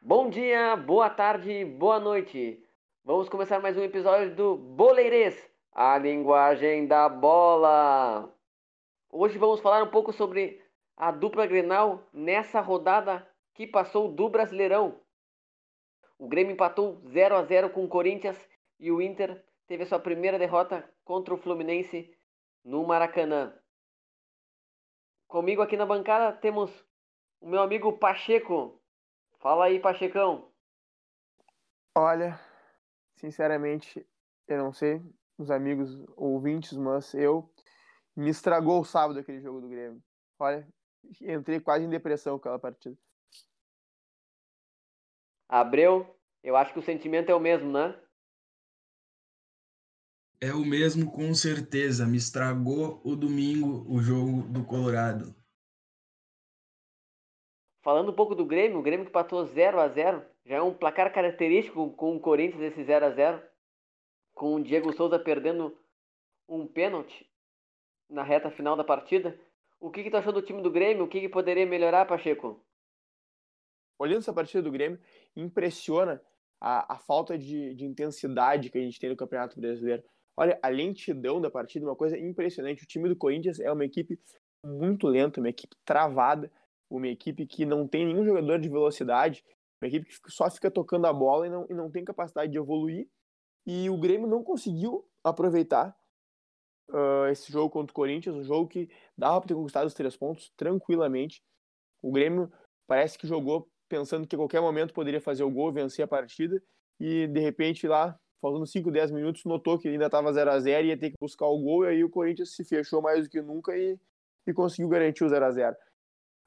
Bom dia, boa tarde, boa noite. Vamos começar mais um episódio do Boleirês, a linguagem da bola. Hoje vamos falar um pouco sobre a dupla Grenal nessa rodada que passou do Brasileirão. O Grêmio empatou 0 a 0 com o Corinthians e o Inter teve a sua primeira derrota contra o Fluminense no Maracanã. Comigo aqui na bancada temos o meu amigo Pacheco. Fala aí, Pachecão. Olha, sinceramente, eu não sei os amigos ouvintes, mas eu me estragou o sábado aquele jogo do Grêmio. Olha, entrei quase em depressão com aquela partida. Abreu, eu acho que o sentimento é o mesmo, né? É o mesmo, com certeza. Me estragou o domingo o jogo do Colorado. Falando um pouco do Grêmio, o Grêmio que patou 0 a 0 já é um placar característico com o Corinthians esse 0 a 0 com o Diego Souza perdendo um pênalti na reta final da partida. O que, que tu achou do time do Grêmio? O que, que poderia melhorar, Pacheco? olhando essa partida do Grêmio, impressiona a, a falta de, de, intensidade que a gente tem no Campeonato Brasileiro. Olha, a lentidão da partida, uma coisa impressionante. O time do Corinthians é uma equipe muito lenta, uma equipe travada, uma equipe que não tem nenhum jogador de velocidade, uma equipe que só fica tocando a bola e não, e não tem capacidade de evoluir. E o Grêmio não conseguiu aproveitar uh, esse jogo contra o Corinthians, um jogo que dava para ter conquistado os três pontos tranquilamente. O Grêmio parece que jogou pensando que a qualquer momento poderia fazer o gol, vencer a partida, e de repente lá, faltando 5, 10 minutos, notou que ainda estava 0 a 0 e ia ter que buscar o gol, e aí o Corinthians se fechou mais do que nunca e, e conseguiu garantir o 0 a 0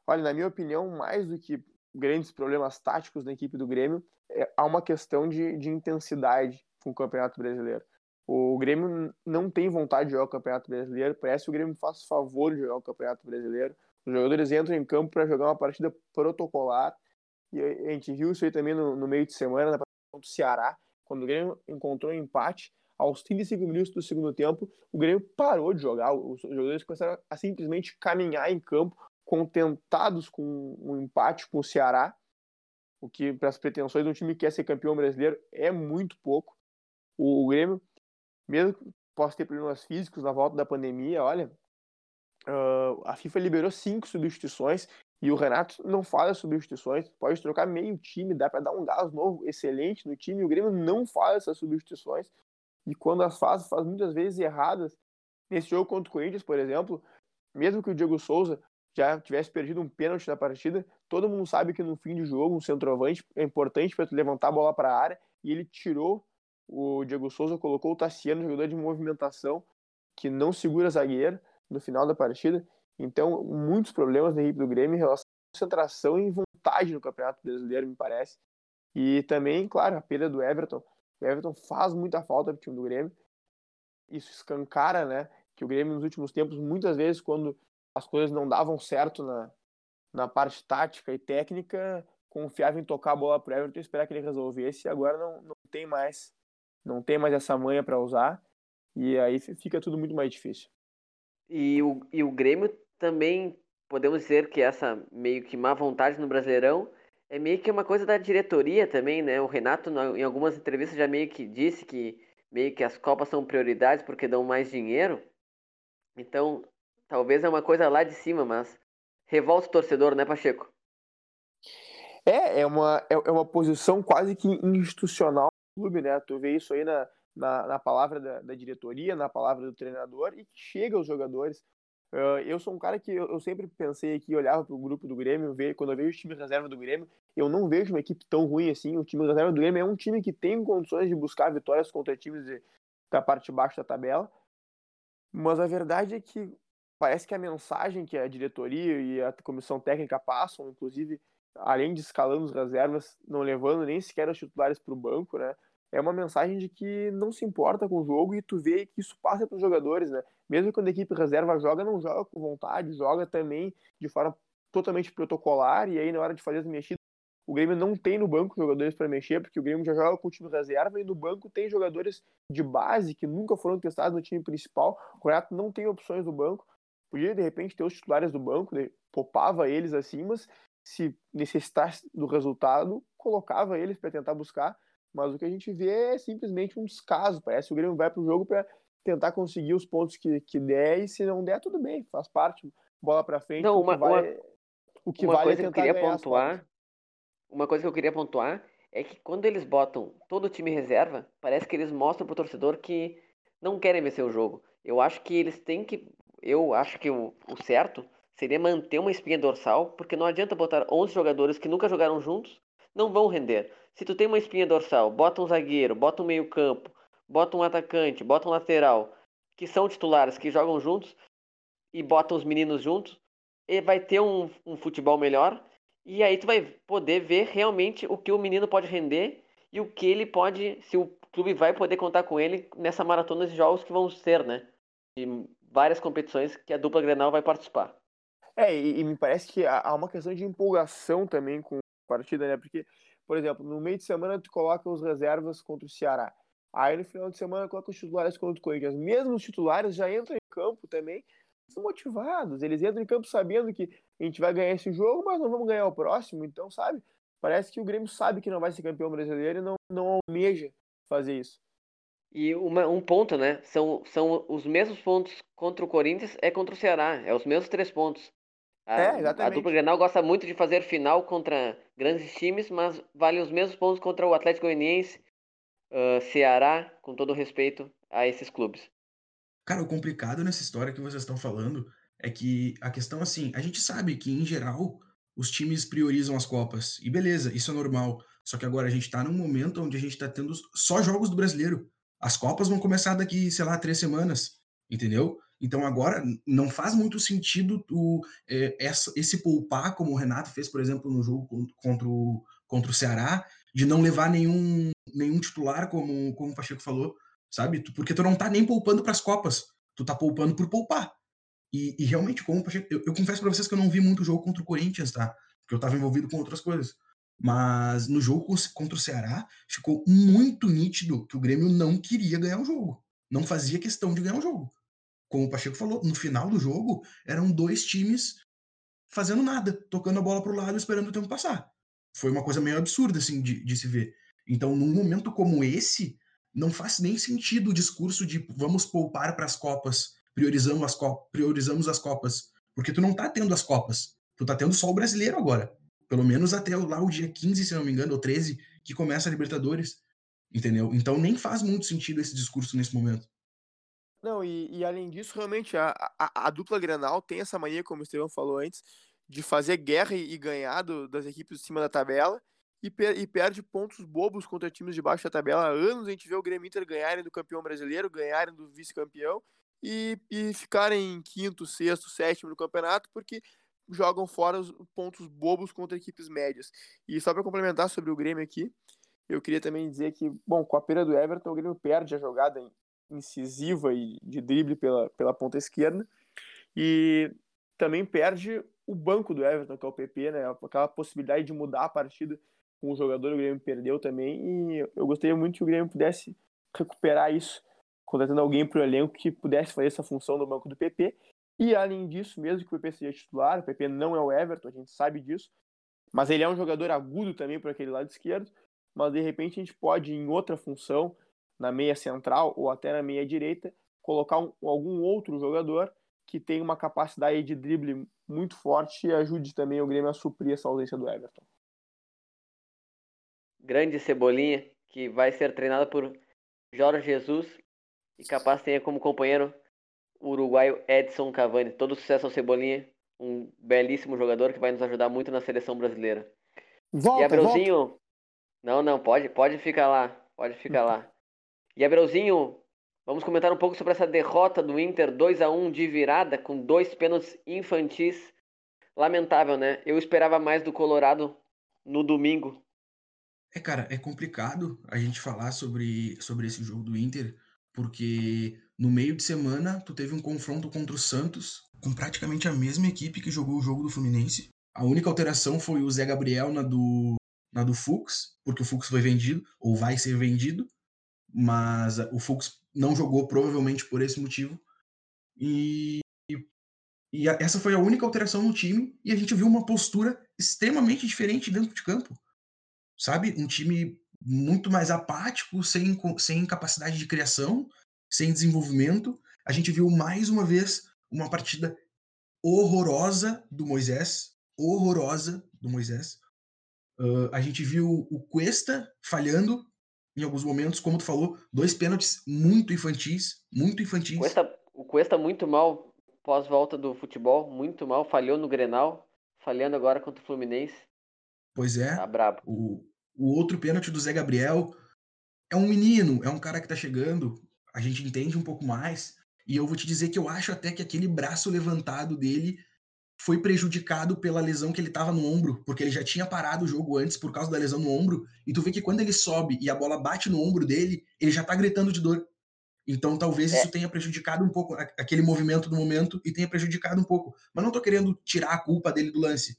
Olha, na minha opinião, mais do que grandes problemas táticos na equipe do Grêmio, é, há uma questão de, de intensidade com o Campeonato Brasileiro. O Grêmio não tem vontade de jogar o Campeonato Brasileiro, parece que o Grêmio faz favor de jogar o Campeonato Brasileiro. Os jogadores entram em campo para jogar uma partida protocolar e a gente viu isso aí também no, no meio de semana, na partida do Ceará, quando o Grêmio encontrou um empate, aos 35 minutos do segundo tempo, o Grêmio parou de jogar. Os jogadores começaram a simplesmente caminhar em campo, contentados com o um empate com o Ceará, o que, para as pretensões de um time que quer ser campeão brasileiro, é muito pouco. O Grêmio, mesmo que possa ter problemas físicos na volta da pandemia, olha, uh, a FIFA liberou cinco substituições e o Renato não faz substituições, pode trocar meio time, dá para dar um gás novo excelente no time. O Grêmio não faz essas substituições e quando as faz, faz muitas vezes erradas. Nesse jogo contra o Corinthians, por exemplo, mesmo que o Diego Souza já tivesse perdido um pênalti na partida, todo mundo sabe que no fim de jogo um centroavante é importante para levantar a bola para a área e ele tirou o Diego Souza, colocou o Tassiano, jogador de movimentação, que não segura zagueiro no final da partida então, muitos problemas na equipe do Grêmio em relação à concentração e vontade no Campeonato Brasileiro, me parece. E também, claro, a perda do Everton. O Everton faz muita falta para o time do Grêmio. Isso escancara, né? Que o Grêmio, nos últimos tempos, muitas vezes, quando as coisas não davam certo na, na parte tática e técnica, confiava em tocar a bola para o Everton e esperar que ele resolvesse. E agora não, não tem mais. Não tem mais essa manha para usar. E aí fica tudo muito mais difícil. E o, e o Grêmio também podemos dizer que essa meio que má vontade no Brasileirão é meio que uma coisa da diretoria também, né? O Renato, em algumas entrevistas, já meio que disse que meio que as Copas são prioridades porque dão mais dinheiro. Então, talvez é uma coisa lá de cima, mas revolta o torcedor, né, Pacheco? É, é uma, é, é uma posição quase que institucional do clube, né? Tu vê isso aí na, na, na palavra da, da, diretoria, na palavra do treinador e que chega aos jogadores. Uh, eu sou um cara que eu, eu sempre pensei que olhava para o grupo do Grêmio, ver, quando eu vejo o time reserva do Grêmio, eu não vejo uma equipe tão ruim assim. O time reserva do Grêmio é um time que tem condições de buscar vitórias contra times de, da parte de baixo da tabela. Mas a verdade é que parece que a mensagem que a diretoria e a comissão técnica passam, inclusive, além de escalando os reservas, não levando nem sequer os titulares para o banco, né? É uma mensagem de que não se importa com o jogo e tu vê que isso passa para os jogadores, né? Mesmo quando a equipe reserva joga, não joga com vontade, joga também de forma totalmente protocolar e aí na hora de fazer as mexidas o Grêmio não tem no banco jogadores para mexer, porque o Grêmio já joga com o time reserva e no banco tem jogadores de base que nunca foram testados no time principal. O Renato não tem opções no banco. Podia, de repente, ter os titulares do banco, poupava eles assim, mas se necessitasse do resultado, colocava eles para tentar buscar. Mas o que a gente vê é simplesmente um descaso. Parece que o Grêmio vai para o jogo para tentar conseguir os pontos que, que der, e se não der, tudo bem, faz parte. Bola para frente. Não, uma, o que vale, uma, o que uma vale coisa é que eu queria pontuar. Uma coisa que eu queria pontuar é que quando eles botam todo o time reserva, parece que eles mostram pro torcedor que não querem vencer o jogo. Eu acho que eles têm que. Eu acho que o, o certo seria manter uma espinha dorsal, porque não adianta botar 11 jogadores que nunca jogaram juntos, não vão render. Se tu tem uma espinha dorsal, bota um zagueiro, bota um meio-campo, bota um atacante, bota um lateral, que são titulares, que jogam juntos, e bota os meninos juntos, e vai ter um, um futebol melhor. E aí tu vai poder ver realmente o que o menino pode render e o que ele pode, se o clube vai poder contar com ele nessa maratona de jogos que vão ser, né? De várias competições que a dupla Grenal vai participar. É, e, e me parece que há uma questão de empolgação também com partida, né? Porque, por exemplo, no meio de semana tu coloca os reservas contra o Ceará. Aí no final de semana coloca os titulares contra o Corinthians. Mesmo os titulares já entram em campo também motivados. Eles entram em campo sabendo que a gente vai ganhar esse jogo, mas não vamos ganhar o próximo. Então, sabe? Parece que o Grêmio sabe que não vai ser campeão brasileiro e não, não almeja fazer isso. E uma- um ponto, né? São, são os mesmos pontos contra o Corinthians, é contra o Ceará. É os mesmos três pontos. A, É, a exatamente. dupla Grenal gosta muito de fazer final contra grandes times, mas vale os mesmos pontos contra o Atlético Goianiense, ah, Ceará, com todo respeito a esses clubes. Cara, o complicado nessa história que vocês estão falando é que a questão, assim, a gente sabe que, em geral, os times priorizam as Copas. E beleza, isso é normal. Só que agora a gente tá num momento onde a gente tá tendo só jogos do brasileiro. As Copas vão começar daqui, sei lá, três semanas. Entendeu? Então agora não faz muito sentido o, é, essa- esse poupar, como o Renato fez, por exemplo, no jogo con- contra o, contra o Ceará, de não levar nenhum, nenhum titular, como, como o Pacheco falou sabe? Porque tu não tá nem poupando pras Copas, tu tá poupando por poupar. E, e realmente, como o Pacheco, eu, eu confesso pra vocês que eu não vi muito jogo contra o Corinthians, tá? Porque eu tava envolvido com outras coisas. Mas no jogo contra o Ceará, ficou muito nítido que o Grêmio não queria ganhar o jogo. Não fazia questão de ganhar o jogo. Como o Pacheco falou, no final do jogo, eram dois times fazendo nada, tocando a bola pro lado, esperando o tempo passar. Foi uma coisa meio absurda, assim, de, de se ver. Então, num momento como esse, não faz nem sentido o discurso de vamos poupar para as Copas, priorizamos as, co priorizamos as Copas. Porque tu não tá tendo as Copas. Tu tá tendo só o brasileiro agora. Pelo menos até lá o dia 15, se não me engano, ou 13, que começa a Libertadores. Entendeu? Então nem faz muito sentido esse discurso nesse momento. Não, e, e além disso, realmente, a, a, a dupla Grenal tem essa mania, como o Estevão falou antes, de fazer guerra e, e ganhar do- das equipes de cima da tabela e, per- e perde pontos bobos contra times de baixo da tabela. Há anos a gente vê o Grêmio Inter ganharem do campeão brasileiro, ganharem do vice-campeão e, e ficarem em quinto, sexto, sétimo no campeonato porque jogam fora os pontos bobos contra equipes médias. E só para complementar sobre o Grêmio aqui, eu queria também dizer que, bom, com a perda do Everton, o Grêmio perde a jogada incisiva e de drible pela, pela ponta esquerda. E também perde o banco do Everton, que é o PP, né? Aquela possibilidade de mudar a partida com o jogador, o Grêmio perdeu também. E eu gostaria muito que o Grêmio pudesse recuperar isso, contratando alguém para o elenco que pudesse fazer essa função do banco do PP. E além disso, mesmo que o PP seja titular, o PP não é o Everton, a gente sabe disso, mas ele é um jogador agudo também por aquele lado esquerdo. Mas de repente a gente pode, em outra função, na meia central ou até na meia direita, colocar um- algum outro jogador que tem uma capacidade de drible muito forte e ajude também o Grêmio a suprir essa ausência do Everton. Grande Cebolinha, que vai ser treinado por Jorge Jesus e capaz tenha como companheiro o uruguaio Edson Cavani. Todo sucesso ao Cebolinha, um belíssimo jogador que vai nos ajudar muito na seleção brasileira. E Volta, volta. Abreuzinho. Não, não, pode, pode ficar lá. Pode ficar lá. Abreuzinho, vamos comentar um pouco sobre essa derrota do Inter 2 a 1 de virada com dois pênaltis infantis. Lamentável, né? Eu esperava mais do Colorado no domingo. É, cara, é complicado a gente falar sobre, sobre esse jogo do Inter, porque no meio de semana tu teve um confronto contra o Santos, com praticamente a mesma equipe que jogou o jogo do Fluminense. A única alteração foi o Zé Gabriel na do, na do Fux, porque o Fux foi vendido, ou vai ser vendido, mas o Fux não jogou provavelmente por esse motivo. E, e essa foi a única alteração no time, e a gente viu uma postura extremamente diferente dentro de campo. Sabe? Um time muito mais apático, sem, sem capacidade de criação, sem desenvolvimento. A gente viu mais uma vez uma partida horrorosa do Moisés, horrorosa do Moisés. Uh, a gente viu o Cuesta falhando em alguns momentos, como tu falou, dois pênaltis muito infantis, muito infantis. Cuesta, o Cuesta muito mal pós-volta do futebol, muito mal, falhou no Grenal, falhando agora contra o Fluminense. Pois é. Tá brabo. O, o outro pênalti do Zé Gabriel é um menino, é um cara que tá chegando, a gente entende um pouco mais, e eu vou te dizer que eu acho até que aquele braço levantado dele foi prejudicado pela lesão que ele tava no ombro, porque ele já tinha parado o jogo antes por causa da lesão no ombro, e tu vê que quando ele sobe e a bola bate no ombro dele, ele já tá gritando de dor. Então talvez é. isso tenha prejudicado um pouco aquele movimento do momento e tenha prejudicado um pouco. Mas não tô querendo tirar a culpa dele do lance.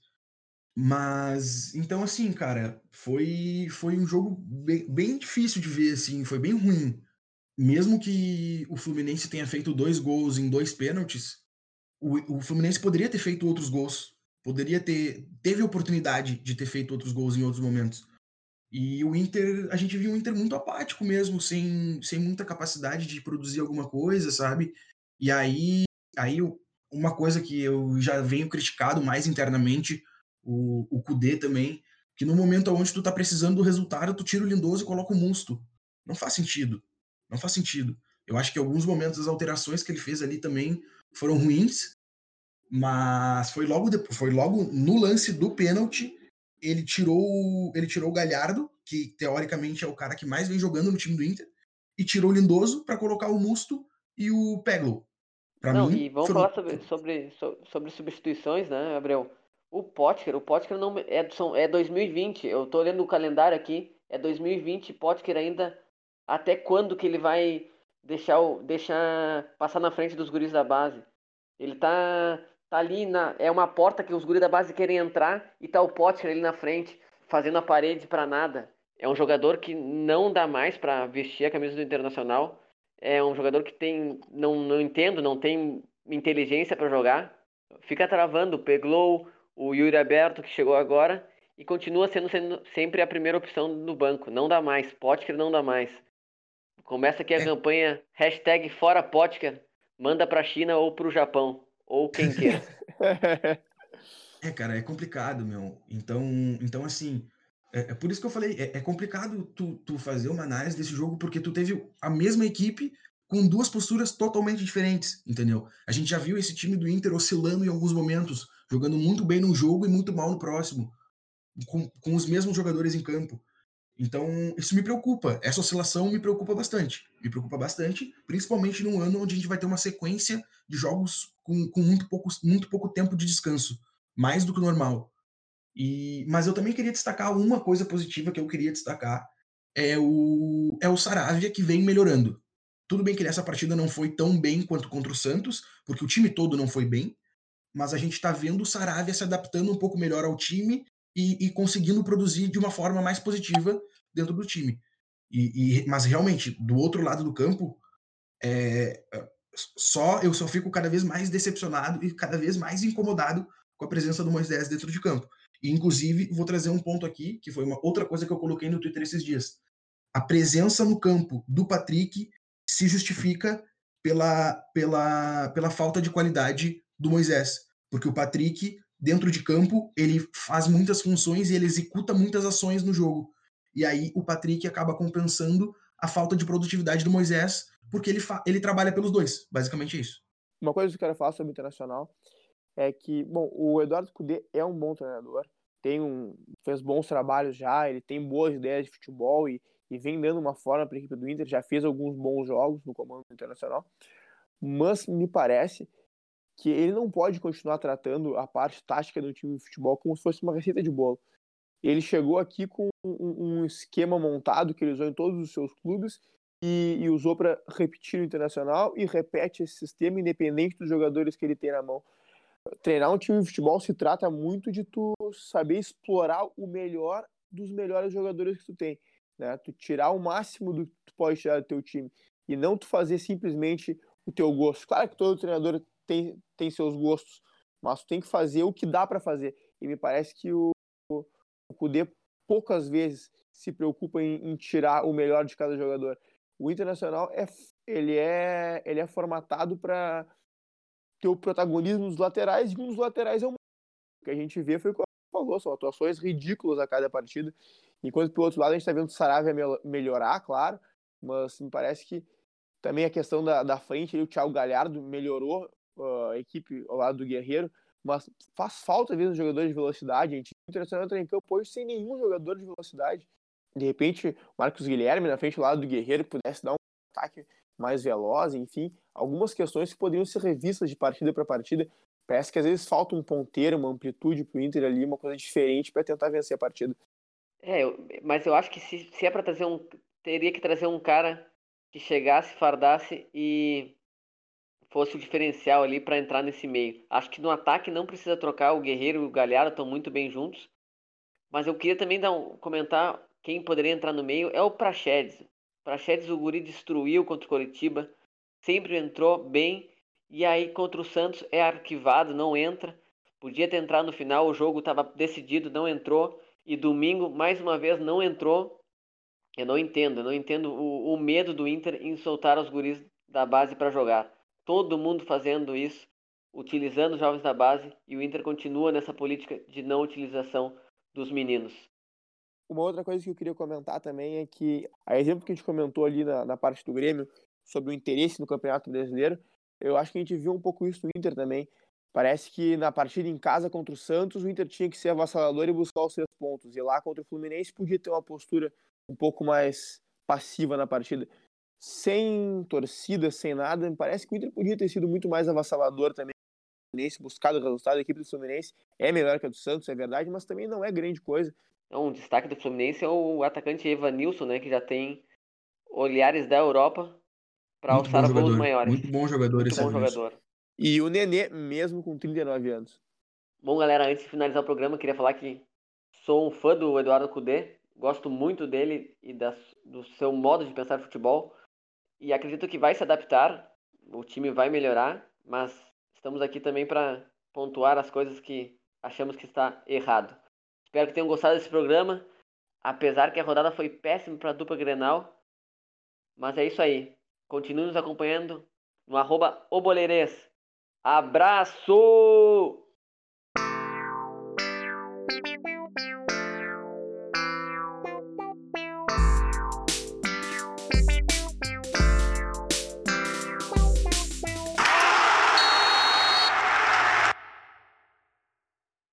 Mas então assim, cara, foi foi um jogo bem, bem difícil de ver assim, foi bem ruim. Mesmo que o Fluminense tenha feito dois gols em dois pênaltis, o, o Fluminense poderia ter feito outros gols, poderia ter teve oportunidade de ter feito outros gols em outros momentos. E o Inter, a gente viu um Inter muito apático mesmo, sem, sem muita capacidade de produzir alguma coisa, sabe? E aí, aí uma coisa que eu já venho criticado mais internamente, o, o Kudê também, que no momento onde tu tá precisando do resultado, tu tira o Lindoso e coloca o Musto. Não faz sentido. Não faz sentido. Eu acho que alguns momentos as alterações que ele fez ali também foram ruins, mas foi logo depois, foi logo no lance do pênalti, ele tirou, ele tirou o Galhardo, que teoricamente é o cara que mais vem jogando no time do Inter, e tirou o Lindoso para colocar o Musto e o Peglo. Pra não, mim, e vamos foram... falar sobre, sobre, sobre substituições, né, Gabriel? O Potker, o Potker não é, são, é 2020. Eu tô olhando o calendário aqui, é 2020, Potker ainda até quando que ele vai deixar o deixar passar na frente dos guris da base? Ele tá tá ali na é uma porta que os guris da base querem entrar e tá o Potker ali na frente fazendo a parede para nada. É um jogador que não dá mais para vestir a camisa do Internacional. É um jogador que tem não não entendo, não tem inteligência para jogar. Fica travando, pegou o Yuri Aberto, que chegou agora, e continua sendo, sendo sempre a primeira opção no banco. Não dá mais. Potker não dá mais. Começa aqui a é. campanha hashtag fora Potker. Manda pra China ou pro Japão. Ou quem quer. é, cara, é complicado, meu. Então, então assim, é, é por isso que eu falei, é, é, complicado tu, tu fazer uma análise desse jogo, porque tu teve a mesma equipe com duas posturas totalmente diferentes, entendeu? A gente já viu esse time do Inter oscilando em alguns momentos jogando muito bem num jogo e muito mal no próximo, com, com os mesmos jogadores em campo. Então, isso me preocupa. Essa oscilação me preocupa bastante. Me preocupa bastante, principalmente num ano onde a gente vai ter uma sequência de jogos com, com muito, pouco, muito pouco tempo de descanso mais do que o normal. E, mas eu também queria destacar uma coisa positiva que eu queria destacar. É o, é o Saravia que vem melhorando. Tudo bem que nessa partida não foi tão bem quanto contra o Santos, porque o time todo não foi bem, mas a gente está vendo o Saravia se adaptando um pouco melhor ao time e, e, conseguindo produzir de uma forma mais positiva dentro do time. E, e mas realmente, do outro lado do campo, é, só eu só fico cada vez mais decepcionado e cada vez mais incomodado com a presença do Moisés dentro de campo. E, inclusive, vou trazer um ponto aqui, que foi uma outra coisa que eu coloquei no Twitter esses dias. A presença no campo do Patrick se justifica pela, pela, pela falta de qualidade do Moisés, porque o Patrick, dentro de campo, ele faz muitas funções e ele executa muitas ações no jogo. E aí o Patrick acaba compensando a falta de produtividade do Moisés, porque ele, ele trabalha pelos dois, basicamente é isso. Uma coisa que eu quero falar sobre o Internacional é que, bom, o Eduardo Cudê é um bom treinador, tem um, fez bons trabalhos já, ele tem boas ideias de futebol e, e vem dando uma forma para a equipe do Inter, já fez alguns bons jogos no comando internacional, mas me parece que ele não pode continuar tratando a parte tática do time de futebol como se fosse uma receita de bolo. Ele chegou aqui com um, um esquema montado que ele usou em todos os seus clubes e, e usou para repetir no internacional e repete esse sistema independente dos jogadores que ele tem na mão. Treinar um time de futebol se trata muito de tu saber explorar o melhor dos melhores jogadores que tu tem, né? Tu tirar o máximo do que tu pode tirar do teu time e não tu fazer simplesmente o teu gosto. Claro que todo treinador tem, tem seus gostos, mas tem que fazer o que dá para fazer. E me parece que o, o, o Kudê poucas vezes se preocupa em, em, tirar o melhor de cada jogador. O Internacional é ele é ele é formatado para ter o protagonismo dos laterais e um dos laterais é o que a gente vê foi o que falou, são atuações ridículas a cada partida. Enquanto pelo outro lado a gente está vendo o Saravia melhorar, claro, mas me parece que também a questão da, da frente, o Thiago Galhardo melhorou uh, equipe ao lado do Guerreiro, mas faz falta às vezes um jogador de velocidade. A gente o Internacional entra em campo hoje sem nenhum jogador de velocidade. De repente, Marcos Guilherme na frente do lado do Guerreiro pudesse dar um ataque mais veloz, enfim, algumas questões que poderiam ser revistas de partida para partida. Parece que às vezes falta um ponteiro, uma amplitude para o Inter ali, uma coisa diferente para tentar vencer a partida. É, mas eu acho que se, se é para trazer um. Teria que trazer um cara que chegasse, fardasse e fosse o diferencial ali para entrar nesse meio. Acho que no ataque não precisa trocar, o Guerreiro e o Galhardo estão muito bem juntos. Mas eu queria também dar um, comentar quem poderia entrar no meio é o Praxedes. Praxedes o Guri destruiu contra o Coritiba, sempre entrou bem e aí contra o Santos é arquivado, não entra. Podia ter entrado no final, o jogo estava decidido, não entrou. E domingo, mais uma vez, não entrou. Eu não entendo, eu não entendo o, o medo do Inter em soltar os guris da base para jogar. Todo mundo fazendo isso, utilizando os jovens da base, e o Inter continua nessa política de não utilização dos meninos. Uma outra coisa que eu queria comentar também é que, a exemplo que a gente comentou ali na, na parte do Grêmio, sobre o interesse no Campeonato Brasileiro, eu acho que a gente viu um pouco isso no Inter também. Parece que na partida em casa contra o Santos, o Inter tinha que ser avassalador e buscar os seus pontos. E lá contra o Fluminense podia ter uma postura um pouco mais passiva na partida. Sem torcida, sem nada, me parece que o Inter podia ter sido muito mais avassalador também. Fluminense, buscado o resultado, a equipe do Fluminense é melhor que a do Santos, é verdade, mas também não é grande coisa. Um destaque do Fluminense é o atacante Evanilson, né, que já tem olhares da Europa para alçar voos maiores. Muito bom jogador Muito esse bom jogador. E o Nenê, mesmo com 39 anos. Bom, galera, antes de finalizar o programa, queria falar que sou um fã do Eduardo Cudê. Gosto muito dele e das, do seu modo de pensar futebol. E acredito que vai se adaptar. O time vai melhorar. Mas estamos aqui também para pontuar as coisas que achamos que está errado. Espero que tenham gostado desse programa. Apesar que a rodada foi péssima para a dupla Grenal. Mas é isso aí. Continue nos acompanhando no arroba Oboleirês. Abraço!